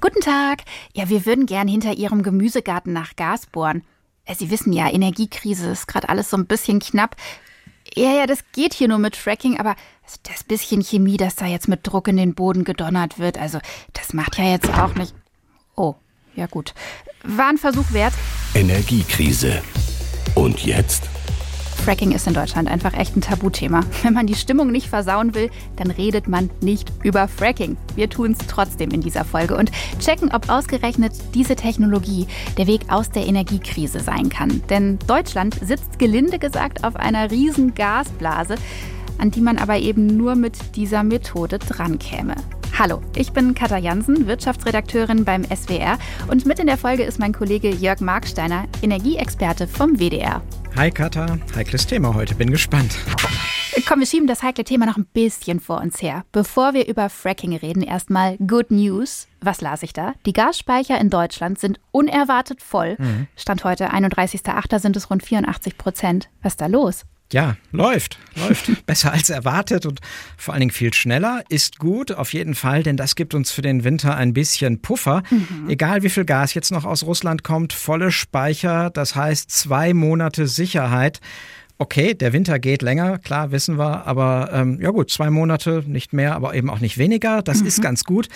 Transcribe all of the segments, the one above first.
Guten Tag. Ja, wir würden gern hinter Ihrem Gemüsegarten nach Gas bohren. Äh, Sie wissen ja, Energiekrise ist gerade alles so ein bisschen knapp. Ja, ja, das geht hier nur mit Fracking, aber das bisschen Chemie, das da jetzt mit Druck in den Boden gedonnert wird, also das macht ja jetzt auch nicht. Oh, ja gut. War ein Versuch wert. Energiekrise. Und jetzt? Fracking ist in Deutschland einfach echt ein Tabuthema. Wenn man die Stimmung nicht versauen will, dann redet man nicht über Fracking. Wir tun es trotzdem in dieser Folge und checken, ob ausgerechnet diese Technologie der Weg aus der Energiekrise sein kann. Denn Deutschland sitzt gelinde gesagt auf einer riesen Gasblase, an die man aber eben nur mit dieser Methode drankäme. Hallo, ich bin Katja Jansen, Wirtschaftsredakteurin beim SWR und mit in der Folge ist mein Kollege Jörg Marksteiner, Energieexperte vom WDR. Hi Katha, heikles Thema heute, bin gespannt. Komm, wir schieben das heikle Thema noch ein bisschen vor uns her. Bevor wir über Fracking reden, erstmal Good News. Was las ich da? Die Gasspeicher in Deutschland sind unerwartet voll. Mhm. Stand heute 31.08. sind es rund 84 Prozent. Was ist da los? Ja, läuft, läuft. Besser als erwartet und vor allen Dingen viel schneller. Ist gut, auf jeden Fall, denn das gibt uns für den Winter ein bisschen Puffer. Mhm. Egal wie viel Gas jetzt noch aus Russland kommt, volle Speicher, das heißt zwei Monate Sicherheit. Okay, der Winter geht länger, klar, wissen wir, aber ähm, ja gut, zwei Monate, nicht mehr, aber eben auch nicht weniger. Das mhm. ist ganz gut.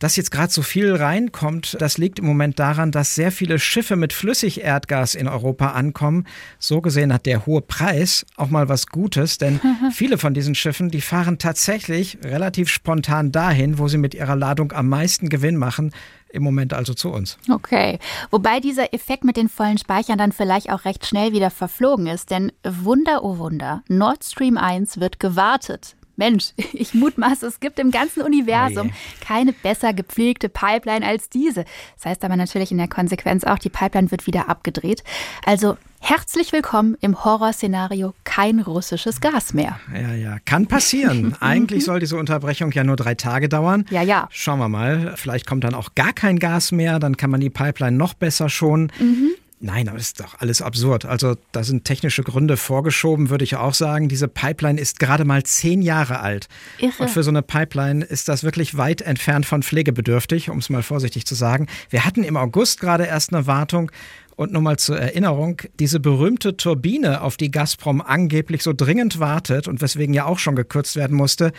Dass jetzt gerade so viel reinkommt, das liegt im Moment daran, dass sehr viele Schiffe mit Flüssigerdgas in Europa ankommen. So gesehen hat der hohe Preis auch mal was Gutes, denn viele von diesen Schiffen, die fahren tatsächlich relativ spontan dahin, wo sie mit ihrer Ladung am meisten Gewinn machen. Im Moment also zu uns. Okay. Wobei dieser Effekt mit den vollen Speichern dann vielleicht auch recht schnell wieder verflogen ist. Denn Wunder, oh Wunder, Nord Stream 1 wird gewartet. Mensch, ich mutmaße, es gibt im ganzen Universum oh keine besser gepflegte Pipeline als diese. Das heißt aber natürlich in der Konsequenz auch, die Pipeline wird wieder abgedreht. Also herzlich willkommen im Horrorszenario kein russisches Gas mehr. Ja, ja, kann passieren. Eigentlich soll diese Unterbrechung ja nur drei Tage dauern. Ja, ja. Schauen wir mal. Vielleicht kommt dann auch gar kein Gas mehr. Dann kann man die Pipeline noch besser schonen. Mhm. Nein, aber das ist doch alles absurd. Also da sind technische Gründe vorgeschoben, würde ich auch sagen. Diese Pipeline ist gerade mal zehn Jahre alt. Irre. Und für so eine Pipeline ist das wirklich weit entfernt von pflegebedürftig, um es mal vorsichtig zu sagen. Wir hatten im August gerade erst eine Wartung. Und nur mal zur Erinnerung, diese berühmte Turbine, auf die Gazprom angeblich so dringend wartet und weswegen ja auch schon gekürzt werden musste,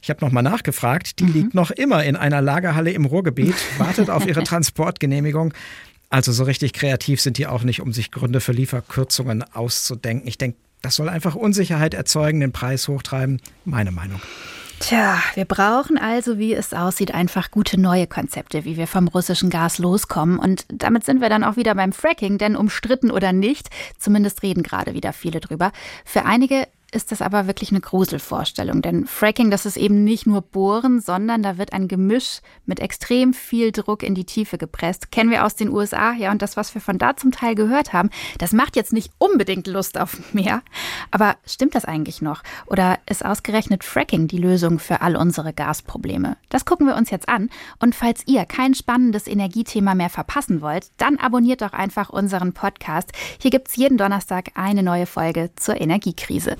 ich habe nochmal nachgefragt, die mhm. liegt noch immer in einer Lagerhalle im Ruhrgebiet, wartet auf ihre Transportgenehmigung. Also so richtig kreativ sind die auch nicht, um sich Gründe für Lieferkürzungen auszudenken. Ich denke, das soll einfach Unsicherheit erzeugen, den Preis hochtreiben. Meine Meinung. Tja, wir brauchen also, wie es aussieht, einfach gute neue Konzepte, wie wir vom russischen Gas loskommen. Und damit sind wir dann auch wieder beim Fracking, denn umstritten oder nicht, zumindest reden gerade wieder viele drüber. Für einige ist das aber wirklich eine Gruselvorstellung. Denn Fracking, das ist eben nicht nur Bohren, sondern da wird ein Gemisch mit extrem viel Druck in die Tiefe gepresst. Kennen wir aus den USA, ja, und das, was wir von da zum Teil gehört haben, das macht jetzt nicht unbedingt Lust auf mehr. Aber stimmt das eigentlich noch? Oder ist ausgerechnet Fracking die Lösung für all unsere Gasprobleme? Das gucken wir uns jetzt an. Und falls ihr kein spannendes Energiethema mehr verpassen wollt, dann abonniert doch einfach unseren Podcast. Hier gibt es jeden Donnerstag eine neue Folge zur Energiekrise.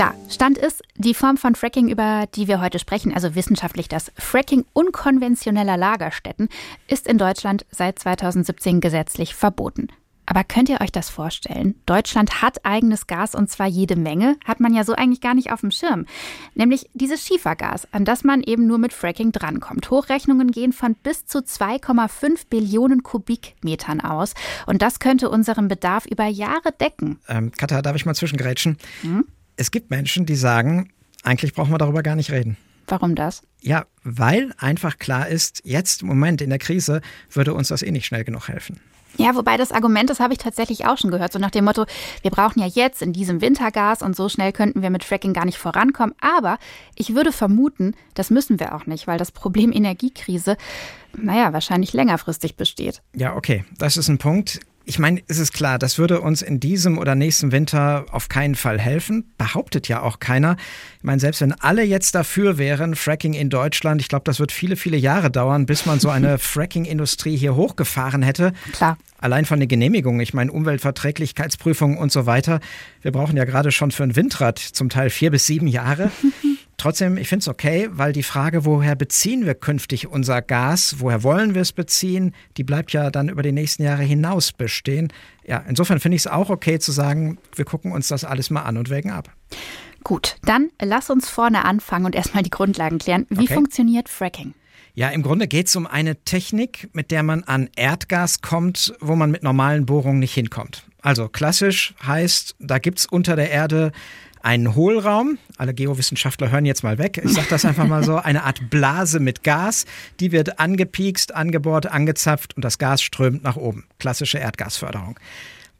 Klar, Stand ist, die Form von Fracking, über die wir heute sprechen, also wissenschaftlich das Fracking unkonventioneller Lagerstätten, ist in Deutschland seit 2017 gesetzlich verboten. Aber könnt ihr euch das vorstellen? Deutschland hat eigenes Gas und zwar jede Menge, hat man ja so eigentlich gar nicht auf dem Schirm. Nämlich dieses Schiefergas, an das man eben nur mit Fracking drankommt. Hochrechnungen gehen von bis zu 2,5 Billionen Kubikmetern aus und das könnte unseren Bedarf über Jahre decken. Ähm, Katha, darf ich mal zwischengrätschen? Hm? Es gibt Menschen, die sagen, eigentlich brauchen wir darüber gar nicht reden. Warum das? Ja, weil einfach klar ist, jetzt im Moment in der Krise würde uns das eh nicht schnell genug helfen. Ja, wobei das Argument, das habe ich tatsächlich auch schon gehört, so nach dem Motto, wir brauchen ja jetzt in diesem Winter Gas und so schnell könnten wir mit Fracking gar nicht vorankommen. Aber ich würde vermuten, das müssen wir auch nicht, weil das Problem Energiekrise, naja, wahrscheinlich längerfristig besteht. Ja, okay, das ist ein Punkt. Ich meine, es ist klar, das würde uns in diesem oder nächsten Winter auf keinen Fall helfen. Behauptet ja auch keiner. Ich meine, selbst wenn alle jetzt dafür wären, Fracking in Deutschland, ich glaube, das wird viele, viele Jahre dauern, bis man so eine Fracking-Industrie hier hochgefahren hätte. Klar. Allein von den Genehmigungen, ich meine Umweltverträglichkeitsprüfungen und so weiter. Wir brauchen ja gerade schon für ein Windrad zum Teil vier bis sieben Jahre. Trotzdem, ich finde es okay, weil die Frage, woher beziehen wir künftig unser Gas, woher wollen wir es beziehen, die bleibt ja dann über die nächsten Jahre hinaus bestehen. Ja, insofern finde ich es auch okay zu sagen, wir gucken uns das alles mal an und wägen ab. Gut, dann lass uns vorne anfangen und erstmal die Grundlagen klären. Wie okay. funktioniert Fracking? Ja, im Grunde geht es um eine Technik, mit der man an Erdgas kommt, wo man mit normalen Bohrungen nicht hinkommt. Also klassisch heißt, da gibt es unter der Erde einen Hohlraum. Alle Geowissenschaftler hören jetzt mal weg. Ich sage das einfach mal so. Eine Art Blase mit Gas. Die wird angepiekst, angebohrt, angezapft und das Gas strömt nach oben. Klassische Erdgasförderung.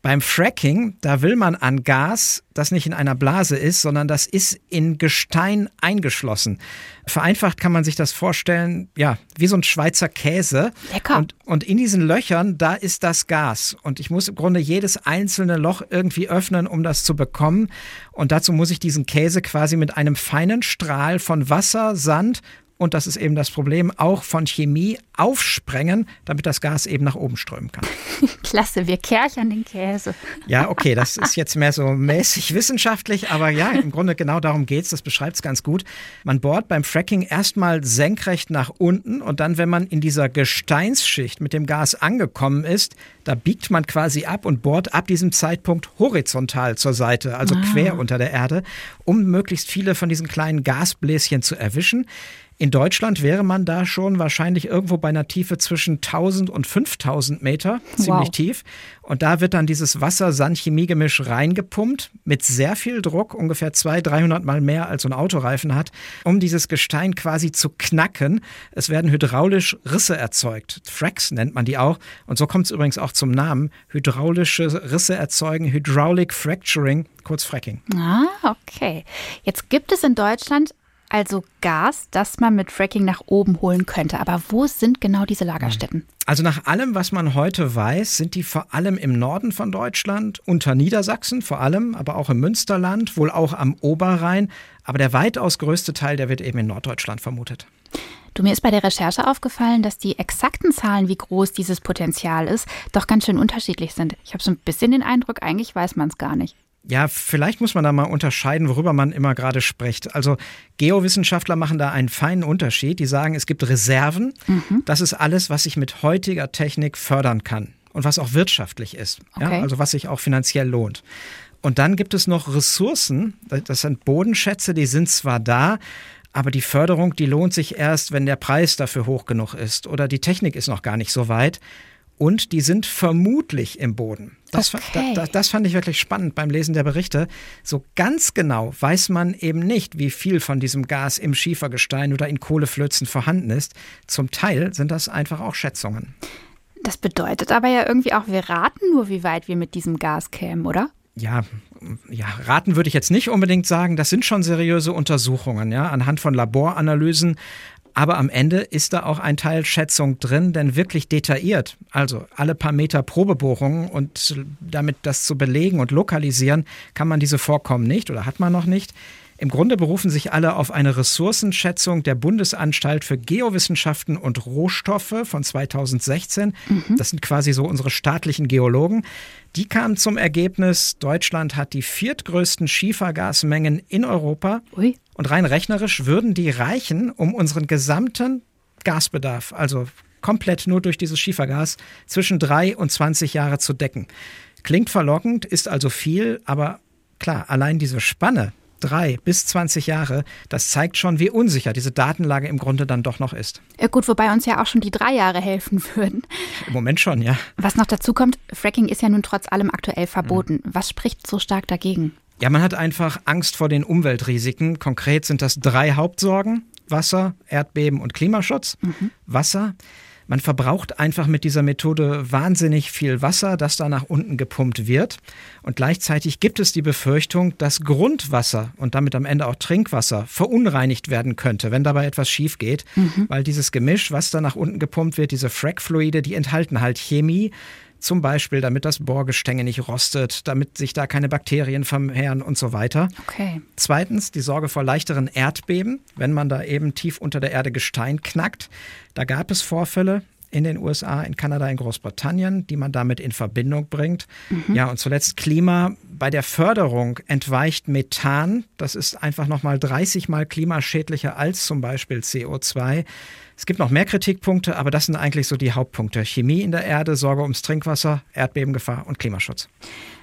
Beim Fracking, da will man an Gas, das nicht in einer Blase ist, sondern das ist in Gestein eingeschlossen. Vereinfacht kann man sich das vorstellen, ja, wie so ein Schweizer Käse. Lecker. Und, und in diesen Löchern, da ist das Gas. Und ich muss im Grunde jedes einzelne Loch irgendwie öffnen, um das zu bekommen. Und dazu muss ich diesen Käse quasi mit einem feinen Strahl von Wasser, Sand und das ist eben das Problem, auch von Chemie aufsprengen, damit das Gas eben nach oben strömen kann. Klasse, wir kerchern den Käse. Ja, okay, das ist jetzt mehr so mäßig wissenschaftlich, aber ja, im Grunde genau darum geht es, das beschreibt es ganz gut. Man bohrt beim Fracking erstmal senkrecht nach unten und dann, wenn man in dieser Gesteinsschicht mit dem Gas angekommen ist, da biegt man quasi ab und bohrt ab diesem Zeitpunkt horizontal zur Seite, also ah. quer unter der Erde, um möglichst viele von diesen kleinen Gasbläschen zu erwischen. In Deutschland wäre man da schon wahrscheinlich irgendwo bei einer Tiefe zwischen 1000 und 5000 Meter, ziemlich wow. tief. Und da wird dann dieses Wasser-Sand-Chemie-Gemisch reingepumpt mit sehr viel Druck, ungefähr 200, 300 Mal mehr als so ein Autoreifen hat, um dieses Gestein quasi zu knacken. Es werden hydraulisch Risse erzeugt. Fracks nennt man die auch. Und so kommt es übrigens auch zum Namen. Hydraulische Risse erzeugen, Hydraulic Fracturing, kurz Fracking. Ah, okay. Jetzt gibt es in Deutschland also Gas, das man mit Fracking nach oben holen könnte. Aber wo sind genau diese Lagerstätten? Also nach allem, was man heute weiß, sind die vor allem im Norden von Deutschland, unter Niedersachsen vor allem, aber auch im Münsterland, wohl auch am Oberrhein. Aber der weitaus größte Teil, der wird eben in Norddeutschland vermutet. Du, mir ist bei der Recherche aufgefallen, dass die exakten Zahlen, wie groß dieses Potenzial ist, doch ganz schön unterschiedlich sind. Ich habe so ein bisschen den Eindruck, eigentlich weiß man es gar nicht. Ja, vielleicht muss man da mal unterscheiden, worüber man immer gerade spricht. Also Geowissenschaftler machen da einen feinen Unterschied. Die sagen, es gibt Reserven. Mhm. Das ist alles, was ich mit heutiger Technik fördern kann und was auch wirtschaftlich ist. Okay. Ja, also was sich auch finanziell lohnt. Und dann gibt es noch Ressourcen. Das sind Bodenschätze, die sind zwar da, aber die Förderung, die lohnt sich erst, wenn der Preis dafür hoch genug ist oder die Technik ist noch gar nicht so weit und die sind vermutlich im Boden. Das, okay. da, das, fand ich wirklich spannend beim Lesen der Berichte. So ganz genau weiß man eben nicht, wie viel von diesem Gas im Schiefergestein oder in Kohleflözen vorhanden ist. Zum Teil sind das einfach auch Schätzungen. Das bedeutet aber ja irgendwie auch, wir raten nur, wie weit wir mit diesem Gas kämen, oder? ja, ja, raten würde ich jetzt nicht unbedingt sagen. Das sind schon seriöse Untersuchungen, ja, anhand von Laboranalysen. Aber am Ende ist da auch ein Teil Schätzung drin, denn wirklich detailliert, also alle paar Meter Probebohrungen und damit das zu belegen und lokalisieren, kann man diese Vorkommen nicht oder hat man noch nicht. Im Grunde berufen sich alle auf eine Ressourcenschätzung der Bundesanstalt für Geowissenschaften und Rohstoffe von 2016. Mhm. Das sind quasi so unsere staatlichen Geologen. Die kamen zum Ergebnis, Deutschland hat die viertgrößten Schiefergasmengen in Europa. Ui. Und rein rechnerisch würden die reichen, um unseren gesamten Gasbedarf, also komplett nur durch dieses Schiefergas, zwischen drei und 20 Jahre zu decken. Klingt verlockend, ist also viel, aber klar, allein diese Spanne, drei bis 20 Jahre, das zeigt schon, wie unsicher diese Datenlage im Grunde dann doch noch ist. Ja, gut, wobei uns ja auch schon die drei Jahre helfen würden. Im Moment schon, ja. Was noch dazu kommt, Fracking ist ja nun trotz allem aktuell verboten. Mhm. Was spricht so stark dagegen? Ja, man hat einfach Angst vor den Umweltrisiken. Konkret sind das drei Hauptsorgen. Wasser, Erdbeben und Klimaschutz. Mhm. Wasser. Man verbraucht einfach mit dieser Methode wahnsinnig viel Wasser, das da nach unten gepumpt wird. Und gleichzeitig gibt es die Befürchtung, dass Grundwasser und damit am Ende auch Trinkwasser verunreinigt werden könnte, wenn dabei etwas schief geht. Mhm. Weil dieses Gemisch, was da nach unten gepumpt wird, diese Frackfluide, die enthalten halt Chemie, zum Beispiel, damit das Bohrgestänge nicht rostet, damit sich da keine Bakterien vermehren und so weiter. Okay. Zweitens die Sorge vor leichteren Erdbeben, wenn man da eben tief unter der Erde Gestein knackt. Da gab es Vorfälle. In den USA, in Kanada, in Großbritannien, die man damit in Verbindung bringt. Mhm. Ja, und zuletzt Klima. Bei der Förderung entweicht Methan. Das ist einfach nochmal 30 Mal klimaschädlicher als zum Beispiel CO2. Es gibt noch mehr Kritikpunkte, aber das sind eigentlich so die Hauptpunkte. Chemie in der Erde, Sorge ums Trinkwasser, Erdbebengefahr und Klimaschutz.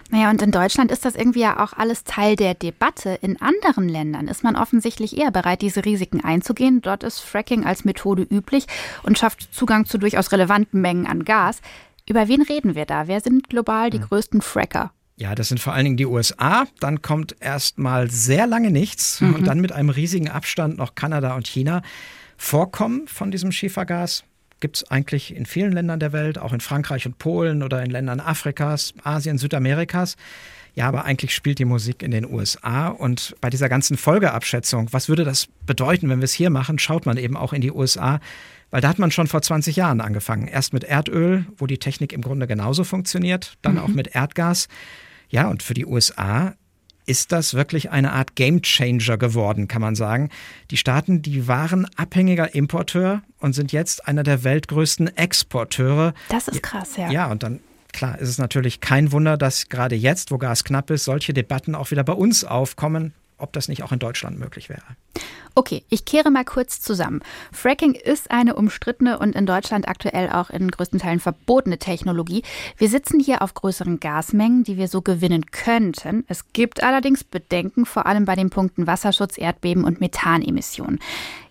Naja, und in Deutschland ist das irgendwie ja auch alles Teil der Debatte. In anderen Ländern ist man offensichtlich eher bereit, diese Risiken einzugehen. Dort ist Fracking als Methode üblich und schafft Zugang zu durchaus relevanten Mengen an Gas. Über wen reden wir da? Wer sind global die hm. größten Fracker? Ja, das sind vor allen Dingen die USA. Dann kommt erst mal sehr lange nichts mhm. und dann mit einem riesigen Abstand noch Kanada und China. Vorkommen von diesem Schiefergas gibt es eigentlich in vielen Ländern der Welt, auch in Frankreich und Polen oder in Ländern Afrikas, Asien, Südamerikas. Ja, aber eigentlich spielt die Musik in den USA. Und bei dieser ganzen Folgeabschätzung, was würde das bedeuten, wenn wir es hier machen, schaut man eben auch in die USA. Weil da hat man schon vor 20 Jahren angefangen. Erst mit Erdöl, wo die Technik im Grunde genauso funktioniert, dann mhm. auch mit Erdgas. Ja, und für die USA ist das wirklich eine Art Gamechanger geworden, kann man sagen. Die Staaten, die waren abhängiger Importeur und sind jetzt einer der weltgrößten Exporteure. Das ist krass, ja. Ja, und dann klar ist es natürlich kein Wunder, dass gerade jetzt, wo Gas knapp ist, solche Debatten auch wieder bei uns aufkommen ob das nicht auch in Deutschland möglich wäre. Okay, ich kehre mal kurz zusammen. Fracking ist eine umstrittene und in Deutschland aktuell auch in größten Teilen verbotene Technologie. Wir sitzen hier auf größeren Gasmengen, die wir so gewinnen könnten. Es gibt allerdings Bedenken, vor allem bei den Punkten Wasserschutz, Erdbeben und Methanemissionen.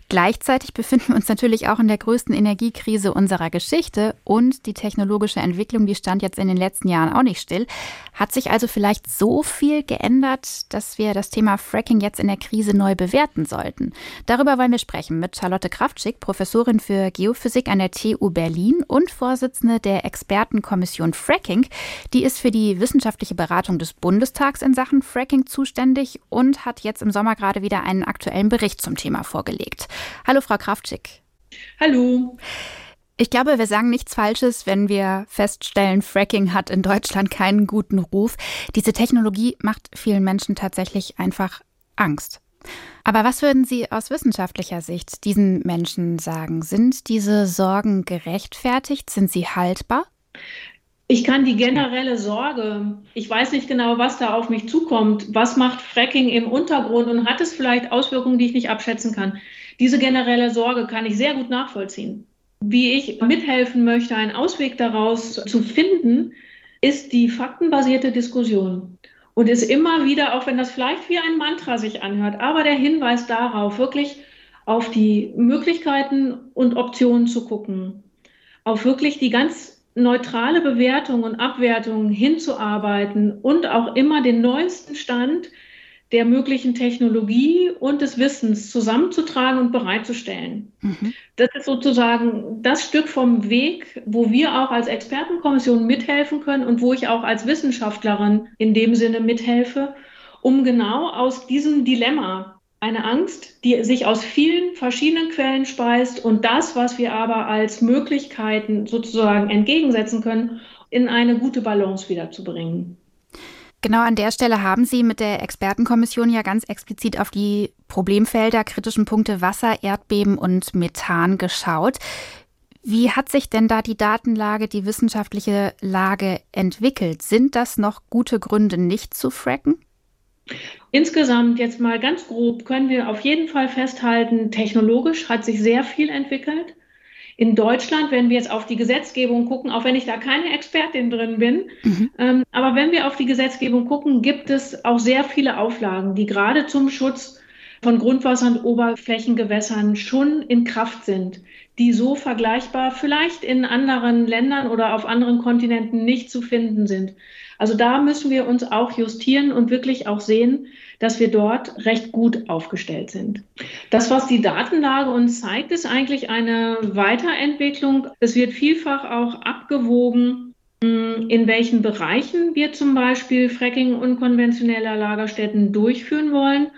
Gleichzeitig befinden wir uns natürlich auch in der größten Energiekrise unserer Geschichte und die technologische Entwicklung, die stand jetzt in den letzten Jahren auch nicht still. Hat sich also vielleicht so viel geändert, dass wir das Thema Fracking jetzt in der Krise neu bewerten sollten? Darüber wollen wir sprechen mit Charlotte Kraftschick, Professorin für Geophysik an der TU Berlin und Vorsitzende der Expertenkommission Fracking. Die ist für die wissenschaftliche Beratung des Bundestags in Sachen Fracking zuständig und hat jetzt im Sommer gerade wieder einen aktuellen Bericht zum Thema vorgelegt. Hallo, Frau Kraftschick. Hallo. Ich glaube, wir sagen nichts Falsches, wenn wir feststellen, Fracking hat in Deutschland keinen guten Ruf. Diese Technologie macht vielen Menschen tatsächlich einfach Angst. Aber was würden Sie aus wissenschaftlicher Sicht diesen Menschen sagen? Sind diese Sorgen gerechtfertigt? Sind sie haltbar? Ich kann die generelle Sorge, ich weiß nicht genau, was da auf mich zukommt, was macht Fracking im Untergrund und hat es vielleicht Auswirkungen, die ich nicht abschätzen kann. Diese generelle Sorge kann ich sehr gut nachvollziehen. Wie ich mithelfen möchte, einen Ausweg daraus zu finden, ist die faktenbasierte Diskussion. Und ist immer wieder, auch wenn das vielleicht wie ein Mantra sich anhört, aber der Hinweis darauf, wirklich auf die Möglichkeiten und Optionen zu gucken, auf wirklich die ganz neutrale Bewertung und Abwertung hinzuarbeiten und auch immer den neuesten Stand der möglichen Technologie und des Wissens zusammenzutragen und bereitzustellen. Mhm. Das ist sozusagen das Stück vom Weg, wo wir auch als Expertenkommission mithelfen können und wo ich auch als Wissenschaftlerin in dem Sinne mithelfe, um genau aus diesem Dilemma eine Angst, die sich aus vielen verschiedenen Quellen speist und das, was wir aber als Möglichkeiten sozusagen entgegensetzen können, in eine gute Balance wiederzubringen. Genau an der Stelle haben Sie mit der Expertenkommission ja ganz explizit auf die Problemfelder, kritischen Punkte Wasser, Erdbeben und Methan geschaut. Wie hat sich denn da die Datenlage, die wissenschaftliche Lage entwickelt? Sind das noch gute Gründe, nicht zu fracken? Insgesamt jetzt mal ganz grob können wir auf jeden Fall festhalten, technologisch hat sich sehr viel entwickelt. In Deutschland, wenn wir jetzt auf die Gesetzgebung gucken, auch wenn ich da keine Expertin drin bin, mhm. ähm, aber wenn wir auf die Gesetzgebung gucken, gibt es auch sehr viele Auflagen, die gerade zum Schutz von Grundwasser- und Oberflächengewässern schon in Kraft sind, die so vergleichbar vielleicht in anderen Ländern oder auf anderen Kontinenten nicht zu finden sind. Also da müssen wir uns auch justieren und wirklich auch sehen, dass wir dort recht gut aufgestellt sind. Das, was die Datenlage uns zeigt, ist eigentlich eine Weiterentwicklung. Es wird vielfach auch abgewogen, hm, in welchen Bereichen wir zum Beispiel Fracking unkonventioneller Lagerstätten durchführen wollen.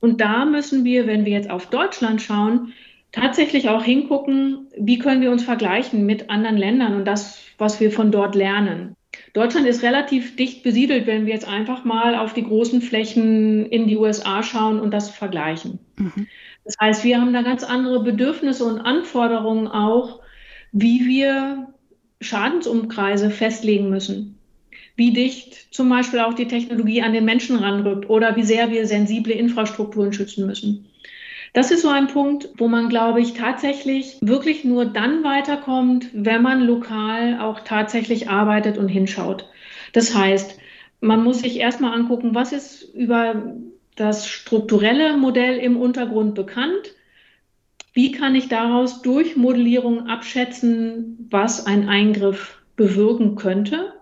Und da müssen wir, wenn wir jetzt auf Deutschland schauen, tatsächlich auch hingucken, wie können wir uns vergleichen mit anderen Ländern und das, was wir von dort lernen. Deutschland ist relativ dicht besiedelt, wenn wir jetzt einfach mal auf die großen Flächen in die USA schauen und das vergleichen. Mhm. Das heißt, wir haben da ganz andere Bedürfnisse und Anforderungen auch, wie wir Schadensumkreise festlegen müssen. Wie dicht zum Beispiel auch die Technologie an den Menschen ranrückt oder wie sehr wir sensible Infrastrukturen schützen müssen. Das ist so ein Punkt, wo man, glaube ich, tatsächlich wirklich nur dann weiterkommt, wenn man lokal auch tatsächlich arbeitet und hinschaut. Das heißt, man muss sich erstmal angucken, was ist über das strukturelle Modell im Untergrund bekannt. Wie kann ich daraus durch Modellierung abschätzen, was ein Eingriff bewirken könnte?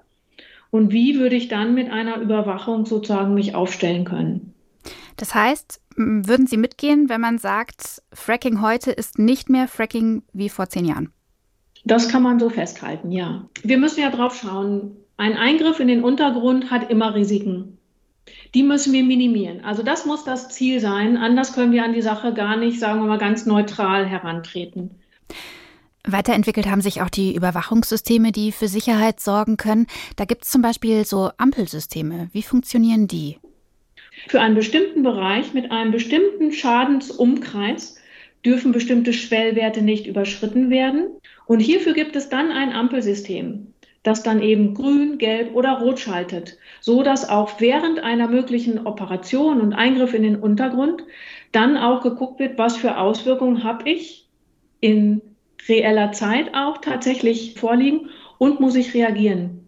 Und wie würde ich dann mit einer Überwachung sozusagen mich aufstellen können? Das heißt, würden Sie mitgehen, wenn man sagt, Fracking heute ist nicht mehr Fracking wie vor zehn Jahren? Das kann man so festhalten, ja. Wir müssen ja drauf schauen. Ein Eingriff in den Untergrund hat immer Risiken die müssen wir minimieren. Also das muss das Ziel sein. Anders können wir an die Sache gar nicht, sagen wir mal, ganz neutral herantreten. Weiterentwickelt haben sich auch die Überwachungssysteme, die für Sicherheit sorgen können. Da gibt es zum Beispiel so Ampelsysteme. Wie funktionieren die? Für einen bestimmten Bereich mit einem bestimmten Schadensumkreis dürfen bestimmte Schwellwerte nicht überschritten werden. Und hierfür gibt es dann ein Ampelsystem das dann eben grün, gelb oder rot schaltet, so dass auch während einer möglichen Operation und Eingriff in den Untergrund dann auch geguckt wird, was für Auswirkungen habe ich in reeller Zeit auch tatsächlich vorliegen und muss ich reagieren.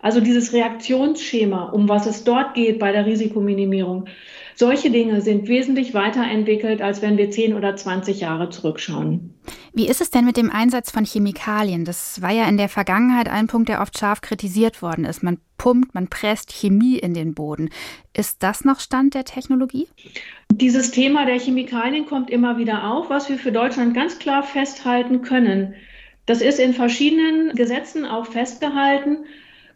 Also dieses Reaktionsschema, um was es dort geht bei der Risikominimierung, solche Dinge sind wesentlich weiterentwickelt, als wenn wir 10 oder 20 Jahre zurückschauen. Wie ist es denn mit dem Einsatz von Chemikalien? Das war ja in der Vergangenheit ein Punkt, der oft scharf kritisiert worden ist. Man pumpt, man presst Chemie in den Boden. Ist das noch Stand der Technologie? Dieses Thema der Chemikalien kommt immer wieder auf, was wir für Deutschland ganz klar festhalten können. Das ist in verschiedenen Gesetzen auch festgehalten.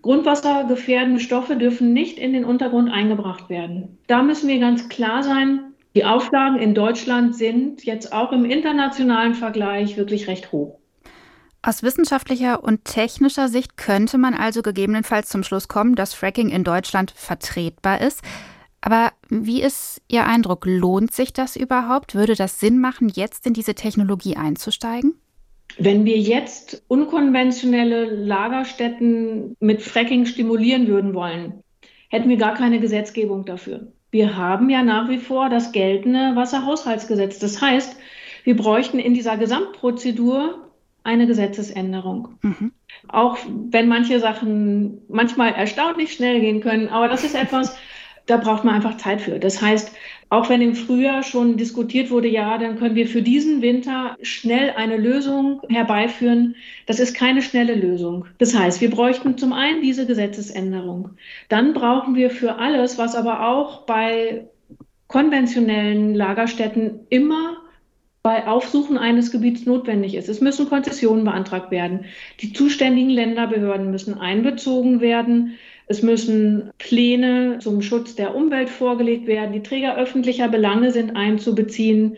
Grundwassergefährdende Stoffe dürfen nicht in den Untergrund eingebracht werden. Da müssen wir ganz klar sein, die Auflagen in Deutschland sind jetzt auch im internationalen Vergleich wirklich recht hoch. Aus wissenschaftlicher und technischer Sicht könnte man also gegebenenfalls zum Schluss kommen, dass Fracking in Deutschland vertretbar ist. Aber wie ist Ihr Eindruck? Lohnt sich das überhaupt? Würde das Sinn machen, jetzt in diese Technologie einzusteigen? Wenn wir jetzt unkonventionelle Lagerstätten mit Fracking stimulieren würden wollen, hätten wir gar keine Gesetzgebung dafür. Wir haben ja nach wie vor das geltende Wasserhaushaltsgesetz. Das heißt, wir bräuchten in dieser Gesamtprozedur eine Gesetzesänderung. Mhm. Auch wenn manche Sachen manchmal erstaunlich schnell gehen können, aber das ist etwas, da braucht man einfach Zeit für. Das heißt, auch wenn im Frühjahr schon diskutiert wurde, ja, dann können wir für diesen Winter schnell eine Lösung herbeiführen. Das ist keine schnelle Lösung. Das heißt, wir bräuchten zum einen diese Gesetzesänderung. Dann brauchen wir für alles, was aber auch bei konventionellen Lagerstätten immer bei Aufsuchen eines Gebiets notwendig ist. Es müssen Konzessionen beantragt werden. Die zuständigen Länderbehörden müssen einbezogen werden. Es müssen Pläne zum Schutz der Umwelt vorgelegt werden. Die Träger öffentlicher Belange sind einzubeziehen.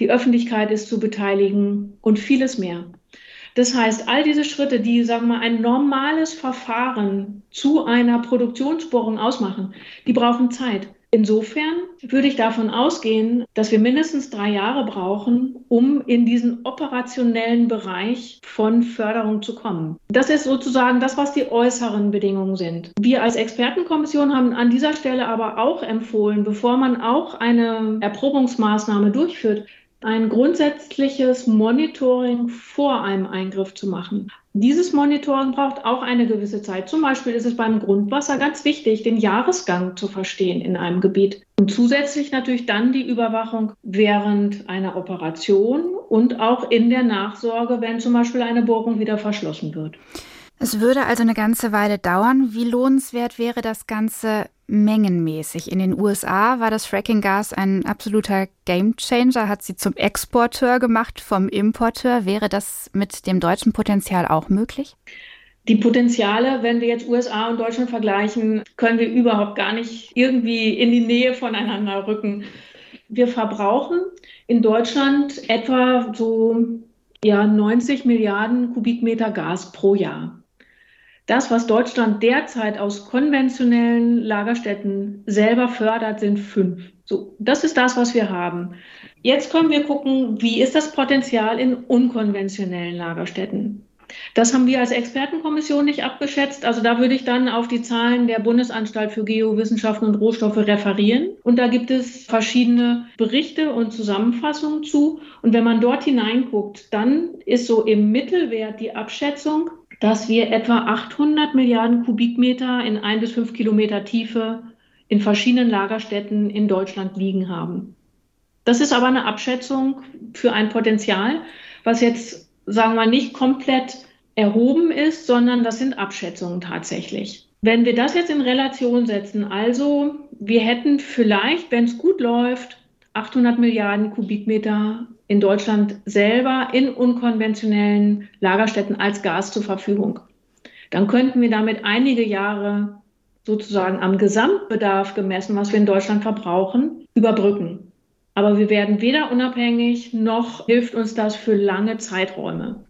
Die Öffentlichkeit ist zu beteiligen und vieles mehr. Das heißt, all diese Schritte, die, sagen wir mal, ein normales Verfahren zu einer Produktionsbohrung ausmachen, die brauchen Zeit. Insofern würde ich davon ausgehen, dass wir mindestens drei Jahre brauchen, um in diesen operationellen Bereich von Förderung zu kommen. Das ist sozusagen das, was die äußeren Bedingungen sind. Wir als Expertenkommission haben an dieser Stelle aber auch empfohlen, bevor man auch eine Erprobungsmaßnahme durchführt, ein grundsätzliches Monitoring vor einem Eingriff zu machen. Dieses Monitoring braucht auch eine gewisse Zeit. Zum Beispiel ist es beim Grundwasser ganz wichtig, den Jahresgang zu verstehen in einem Gebiet. Und zusätzlich natürlich dann die Überwachung während einer Operation und auch in der Nachsorge, wenn zum Beispiel eine Bohrung wieder verschlossen wird. Es würde also eine ganze Weile dauern. Wie lohnenswert wäre das Ganze mengenmäßig? In den USA war das Fracking-Gas ein absoluter Gamechanger, hat sie zum Exporteur gemacht vom Importeur. Wäre das mit dem deutschen Potenzial auch möglich? Die Potenziale, wenn wir jetzt USA und Deutschland vergleichen, können wir überhaupt gar nicht irgendwie in die Nähe voneinander rücken. Wir verbrauchen in Deutschland etwa so ja, 90 Milliarden Kubikmeter Gas pro Jahr. Das, was Deutschland derzeit aus konventionellen Lagerstätten selber fördert, sind fünf. So, das ist das, was wir haben. Jetzt können wir gucken, wie ist das Potenzial in unkonventionellen Lagerstätten. Das haben wir als Expertenkommission nicht abgeschätzt. Also da würde ich dann auf die Zahlen der Bundesanstalt für Geowissenschaften und Rohstoffe referieren. Und da gibt es verschiedene Berichte und Zusammenfassungen zu. Und wenn man dort hineinguckt, dann ist so im Mittelwert die Abschätzung, dass wir etwa 800 Milliarden Kubikmeter in ein bis fünf Kilometer Tiefe in verschiedenen Lagerstätten in Deutschland liegen haben. Das ist aber eine Abschätzung für ein Potenzial, was jetzt, sagen wir, nicht komplett erhoben ist, sondern das sind Abschätzungen tatsächlich. Wenn wir das jetzt in Relation setzen, also wir hätten vielleicht, wenn es gut läuft, 800 Milliarden Kubikmeter in Deutschland selber in unkonventionellen Lagerstätten als Gas zur Verfügung. Dann könnten wir damit einige Jahre sozusagen am Gesamtbedarf gemessen, was wir in Deutschland verbrauchen, überbrücken. Aber wir werden weder unabhängig noch hilft uns das für lange Zeiträume.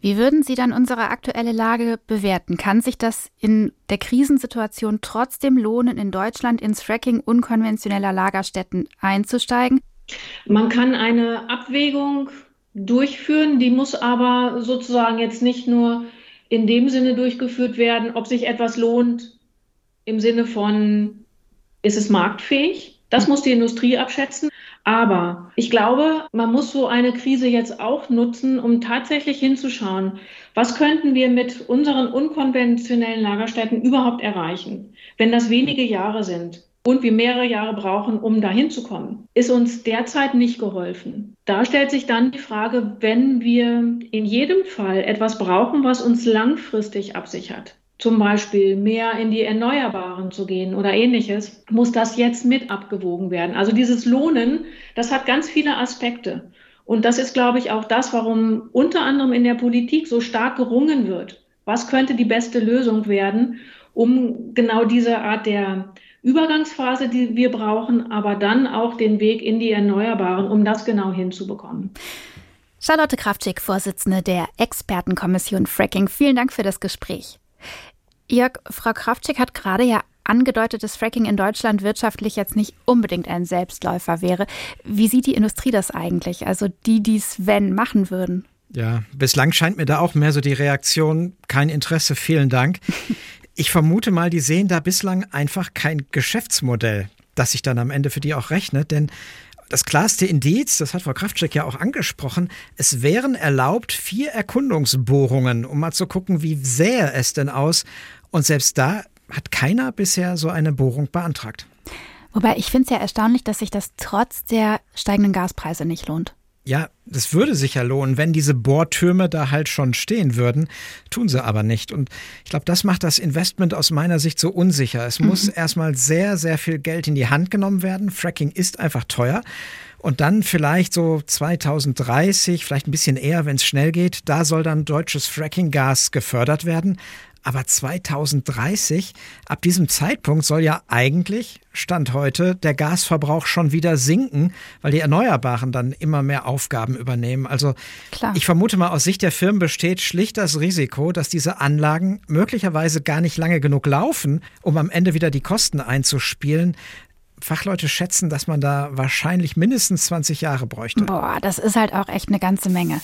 Wie würden Sie dann unsere aktuelle Lage bewerten? Kann sich das in der Krisensituation trotzdem lohnen, in Deutschland ins Fracking unkonventioneller Lagerstätten einzusteigen? Man kann eine Abwägung durchführen, die muss aber sozusagen jetzt nicht nur in dem Sinne durchgeführt werden, ob sich etwas lohnt im Sinne von, ist es marktfähig? Das muss die Industrie abschätzen. Aber ich glaube, man muss so eine Krise jetzt auch nutzen, um tatsächlich hinzuschauen, was könnten wir mit unseren unkonventionellen Lagerstätten überhaupt erreichen, wenn das wenige Jahre sind und wir mehrere Jahre brauchen, um dahin zu kommen, ist uns derzeit nicht geholfen. Da stellt sich dann die Frage, wenn wir in jedem Fall etwas brauchen, was uns langfristig absichert, zum Beispiel mehr in die Erneuerbaren zu gehen oder ähnliches, muss das jetzt mit abgewogen werden. Also dieses Lohnen, das hat ganz viele Aspekte. Und das ist, glaube ich, auch das, warum unter anderem in der Politik so stark gerungen wird. Was könnte die beste Lösung werden, um genau diese Art der Übergangsphase, die wir brauchen, aber dann auch den Weg in die Erneuerbaren, um das genau hinzubekommen. Charlotte Kraftschick, Vorsitzende der Expertenkommission Fracking, vielen Dank für das Gespräch. Jörg, Frau Kraftschick hat gerade ja angedeutet, dass Fracking in Deutschland wirtschaftlich jetzt nicht unbedingt ein Selbstläufer wäre. Wie sieht die Industrie das eigentlich? Also die, die es, wenn, machen würden? Ja, bislang scheint mir da auch mehr so die Reaktion, kein Interesse, vielen Dank. Ich vermute mal, die sehen da bislang einfach kein Geschäftsmodell, das sich dann am Ende für die auch rechnet, denn das klarste Indiz, das hat Frau Kraftschick ja auch angesprochen, es wären erlaubt vier Erkundungsbohrungen, um mal zu gucken, wie sähe es denn aus, und selbst da hat keiner bisher so eine Bohrung beantragt. Wobei ich finde es ja erstaunlich, dass sich das trotz der steigenden Gaspreise nicht lohnt. Ja, das würde sich ja lohnen, wenn diese Bohrtürme da halt schon stehen würden. Tun sie aber nicht. Und ich glaube, das macht das Investment aus meiner Sicht so unsicher. Es mhm. muss erstmal sehr, sehr viel Geld in die Hand genommen werden. Fracking ist einfach teuer. Und dann vielleicht so 2030, vielleicht ein bisschen eher, wenn es schnell geht, da soll dann deutsches Fracking-Gas gefördert werden. Aber 2030, ab diesem Zeitpunkt soll ja eigentlich, Stand heute, der Gasverbrauch schon wieder sinken, weil die Erneuerbaren dann immer mehr Aufgaben übernehmen. Also Klar. ich vermute mal, aus Sicht der Firmen besteht schlicht das Risiko, dass diese Anlagen möglicherweise gar nicht lange genug laufen, um am Ende wieder die Kosten einzuspielen. Fachleute schätzen, dass man da wahrscheinlich mindestens 20 Jahre bräuchte. Boah, das ist halt auch echt eine ganze Menge.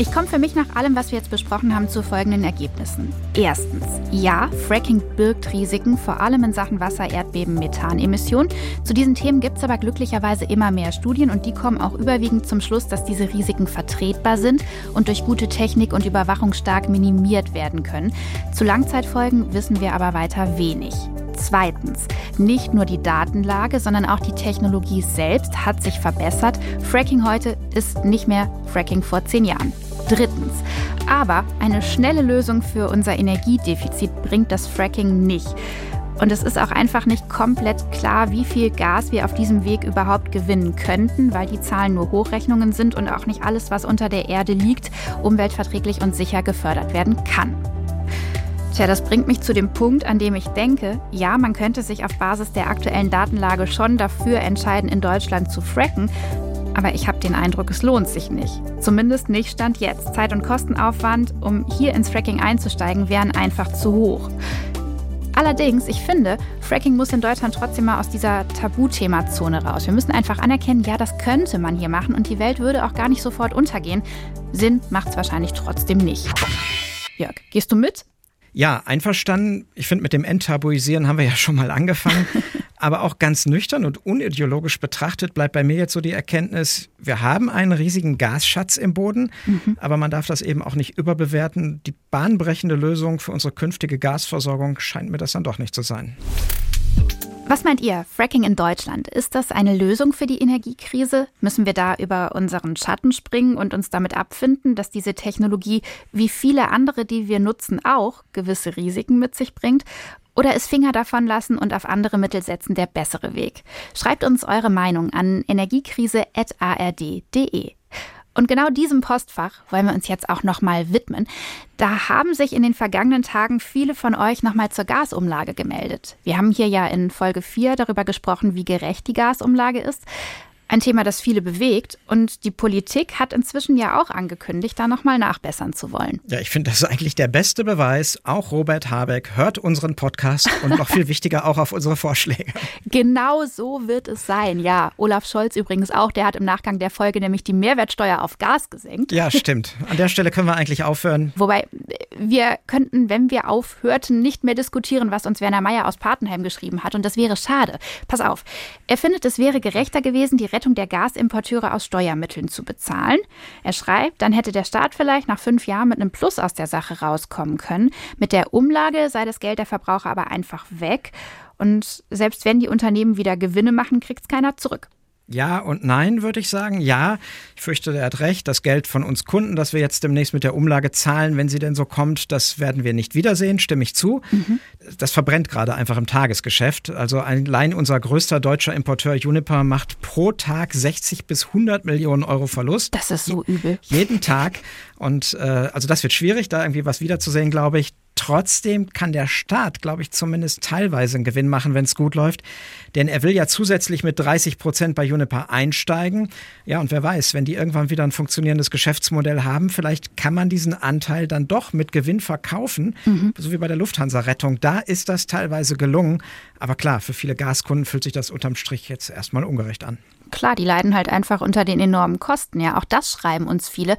Ich komme für mich nach allem, was wir jetzt besprochen haben, zu folgenden Ergebnissen. Erstens, ja, Fracking birgt Risiken, vor allem in Sachen Wasser, Erdbeben, Methanemissionen. Zu diesen Themen gibt es aber glücklicherweise immer mehr Studien und die kommen auch überwiegend zum Schluss, dass diese Risiken vertretbar sind und durch gute Technik und Überwachung stark minimiert werden können. Zu Langzeitfolgen wissen wir aber weiter wenig. Zweitens, nicht nur die Datenlage, sondern auch die Technologie selbst hat sich verbessert. Fracking heute ist nicht mehr Fracking vor zehn Jahren. Drittens, aber eine schnelle Lösung für unser Energiedefizit bringt das Fracking nicht. Und es ist auch einfach nicht komplett klar, wie viel Gas wir auf diesem Weg überhaupt gewinnen könnten, weil die Zahlen nur Hochrechnungen sind und auch nicht alles, was unter der Erde liegt, umweltverträglich und sicher gefördert werden kann. Tja, das bringt mich zu dem Punkt, an dem ich denke, ja, man könnte sich auf Basis der aktuellen Datenlage schon dafür entscheiden, in Deutschland zu fracken, aber ich habe den Eindruck, es lohnt sich nicht. Zumindest nicht Stand jetzt. Zeit- und Kostenaufwand, um hier ins Fracking einzusteigen, wären einfach zu hoch. Allerdings, ich finde, Fracking muss in Deutschland trotzdem mal aus dieser Tabuthema-Zone raus. Wir müssen einfach anerkennen, ja, das könnte man hier machen und die Welt würde auch gar nicht sofort untergehen. Sinn macht es wahrscheinlich trotzdem nicht. Jörg, gehst du mit? Ja, einverstanden. Ich finde, mit dem Enttabuisieren haben wir ja schon mal angefangen. Aber auch ganz nüchtern und unideologisch betrachtet bleibt bei mir jetzt so die Erkenntnis, wir haben einen riesigen Gasschatz im Boden, mhm. aber man darf das eben auch nicht überbewerten. Die bahnbrechende Lösung für unsere künftige Gasversorgung scheint mir das dann doch nicht zu sein. Was meint ihr, Fracking in Deutschland? Ist das eine Lösung für die Energiekrise? Müssen wir da über unseren Schatten springen und uns damit abfinden, dass diese Technologie wie viele andere, die wir nutzen, auch gewisse Risiken mit sich bringt? Oder ist Finger davon lassen und auf andere Mittel setzen der bessere Weg? Schreibt uns eure Meinung an energiekrise.ard.de. Und genau diesem Postfach wollen wir uns jetzt auch nochmal widmen. Da haben sich in den vergangenen Tagen viele von euch nochmal zur Gasumlage gemeldet. Wir haben hier ja in Folge 4 darüber gesprochen, wie gerecht die Gasumlage ist. Ein Thema, das viele bewegt. Und die Politik hat inzwischen ja auch angekündigt, da nochmal nachbessern zu wollen. Ja, ich finde, das ist eigentlich der beste Beweis. Auch Robert Habeck hört unseren Podcast und noch viel wichtiger auch auf unsere Vorschläge. Genau so wird es sein. Ja, Olaf Scholz übrigens auch. Der hat im Nachgang der Folge nämlich die Mehrwertsteuer auf Gas gesenkt. Ja, stimmt. An der Stelle können wir eigentlich aufhören. Wobei, wir könnten, wenn wir aufhörten, nicht mehr diskutieren, was uns Werner Meyer aus Patenheim geschrieben hat. Und das wäre schade. Pass auf. Er findet, es wäre gerechter gewesen, die Rettung der Gasimporteure aus Steuermitteln zu bezahlen. Er schreibt, dann hätte der Staat vielleicht nach fünf Jahren mit einem Plus aus der Sache rauskommen können. Mit der Umlage sei das Geld der Verbraucher aber einfach weg. Und selbst wenn die Unternehmen wieder Gewinne machen, kriegt es keiner zurück. Ja und nein, würde ich sagen. Ja, ich fürchte, er hat recht. Das Geld von uns Kunden, das wir jetzt demnächst mit der Umlage zahlen, wenn sie denn so kommt, das werden wir nicht wiedersehen, stimme ich zu. Mhm. Das verbrennt gerade einfach im Tagesgeschäft. Also allein unser größter deutscher Importeur Juniper macht pro Tag 60 bis 100 Millionen Euro Verlust. Das ist so übel. Jeden Tag. Und äh, also das wird schwierig, da irgendwie was wiederzusehen, glaube ich. Trotzdem kann der Staat, glaube ich, zumindest teilweise einen Gewinn machen, wenn es gut läuft. Denn er will ja zusätzlich mit 30 Prozent bei Juniper einsteigen. Ja, und wer weiß, wenn die irgendwann wieder ein funktionierendes Geschäftsmodell haben, vielleicht kann man diesen Anteil dann doch mit Gewinn verkaufen, mhm. so wie bei der Lufthansa-Rettung. Da ist das teilweise gelungen. Aber klar, für viele Gaskunden fühlt sich das unterm Strich jetzt erstmal ungerecht an klar, die leiden halt einfach unter den enormen Kosten. Ja, auch das schreiben uns viele.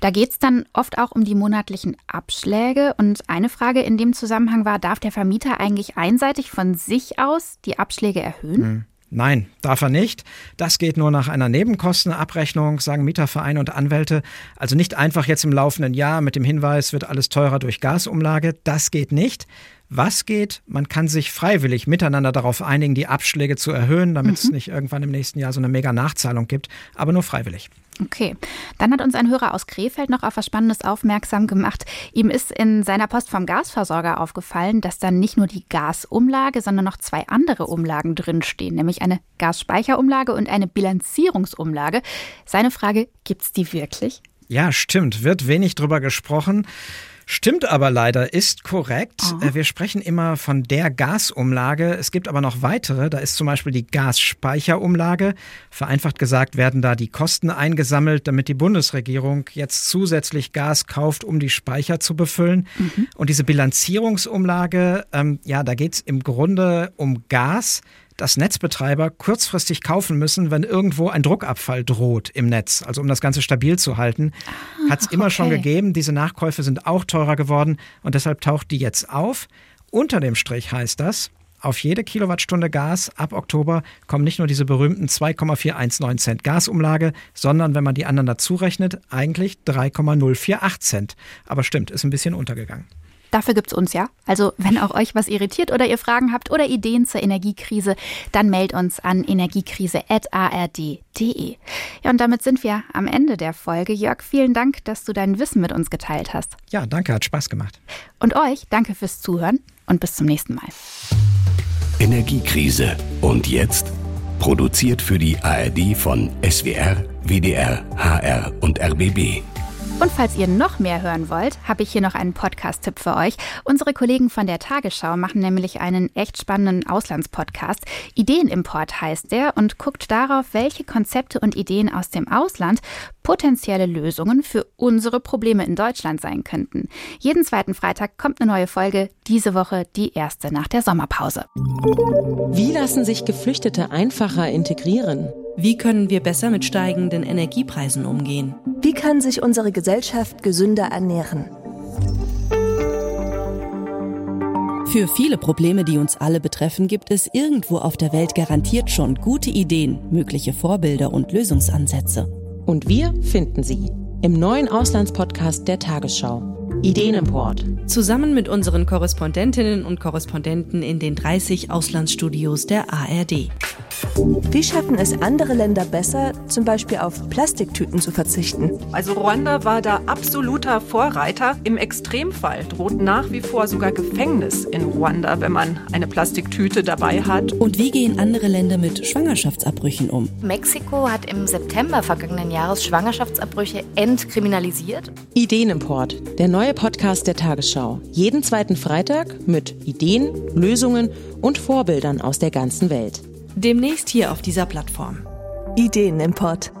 Da geht es dann oft auch um die monatlichen Abschläge. Und eine Frage in dem Zusammenhang war, darf der Vermieter eigentlich einseitig von sich aus die Abschläge erhöhen? Hm. Nein, darf er nicht. Das geht nur nach einer Nebenkostenabrechnung, sagen Mietervereine und Anwälte. Also nicht einfach jetzt im laufenden Jahr mit dem Hinweis, wird alles teurer durch Gasumlage. Das geht nicht. Was geht? Man kann sich freiwillig miteinander darauf einigen, die Abschläge zu erhöhen, damit mhm. es nicht irgendwann im nächsten Jahr so eine mega Nachzahlung gibt, aber nur freiwillig. Okay, dann hat uns ein Hörer aus Krefeld noch auf was Spannendes aufmerksam gemacht. Ihm ist in seiner Post vom Gasversorger aufgefallen, dass dann nicht nur die Gasumlage, sondern noch zwei andere Umlagen drinstehen, nämlich eine Gasspeicherumlage und eine Bilanzierungsumlage. Seine Frage, gibt es die wirklich? Ja, stimmt, wird wenig drüber gesprochen. Stimmt aber leider, ist korrekt. Oh. Wir sprechen immer von der Gasumlage. Es gibt aber noch weitere. Da ist zum Beispiel die Gasspeicherumlage. Vereinfacht gesagt werden da die Kosten eingesammelt, damit die Bundesregierung jetzt zusätzlich Gas kauft, um die Speicher zu befüllen. Mhm. Und diese Bilanzierungsumlage, ähm, ja, da geht es im Grunde um Gas, dass Netzbetreiber kurzfristig kaufen müssen, wenn irgendwo ein Druckabfall droht im Netz. Also um das Ganze stabil zu halten. Ah, Hat es immer okay. schon gegeben. Diese Nachkäufe sind auch teurer geworden und deshalb taucht die jetzt auf. Unter dem Strich heißt das, auf jede Kilowattstunde Gas ab Oktober kommen nicht nur diese berühmten 2,419 Cent Gasumlage, sondern wenn man die anderen dazu rechnet, eigentlich 3,048 Cent. Aber stimmt, ist ein bisschen untergegangen. Dafür gibt es uns ja. Also, wenn auch euch was irritiert oder ihr Fragen habt oder Ideen zur Energiekrise, dann meldet uns an energiekrise.ard.de. Ja, und damit sind wir am Ende der Folge. Jörg, vielen Dank, dass du dein Wissen mit uns geteilt hast. Ja, danke, hat Spaß gemacht. Und euch, danke fürs Zuhören und bis zum nächsten Mal. Energiekrise. Und jetzt? Produziert für die ARD von SWR, WDR, HR und RBB. Und falls ihr noch mehr hören wollt, habe ich hier noch einen Podcast-Tipp für euch. Unsere Kollegen von der Tagesschau machen nämlich einen echt spannenden Auslandspodcast. Ideenimport heißt der und guckt darauf, welche Konzepte und Ideen aus dem Ausland potenzielle Lösungen für unsere Probleme in Deutschland sein könnten. Jeden zweiten Freitag kommt eine neue Folge, diese Woche die erste nach der Sommerpause. Wie lassen sich Geflüchtete einfacher integrieren? Wie können wir besser mit steigenden Energiepreisen umgehen? Wie kann sich unsere Gesellschaft gesünder ernähren? Für viele Probleme, die uns alle betreffen, gibt es irgendwo auf der Welt garantiert schon gute Ideen, mögliche Vorbilder und Lösungsansätze. Und wir finden sie im neuen Auslandspodcast der Tagesschau. Ideenimport. Zusammen mit unseren Korrespondentinnen und Korrespondenten in den 30 Auslandsstudios der ARD. Wie schaffen es andere Länder besser, zum Beispiel auf Plastiktüten zu verzichten? Also Ruanda war da absoluter Vorreiter. Im Extremfall droht nach wie vor sogar Gefängnis in Ruanda, wenn man eine Plastiktüte dabei hat. Und wie gehen andere Länder mit Schwangerschaftsabbrüchen um? Mexiko hat im September vergangenen Jahres Schwangerschaftsabbrüche entkriminalisiert. Ideenimport, der neue Podcast der Tagesschau. Jeden zweiten Freitag mit Ideen, Lösungen und Vorbildern aus der ganzen Welt. Demnächst hier auf dieser Plattform. Ideenimport.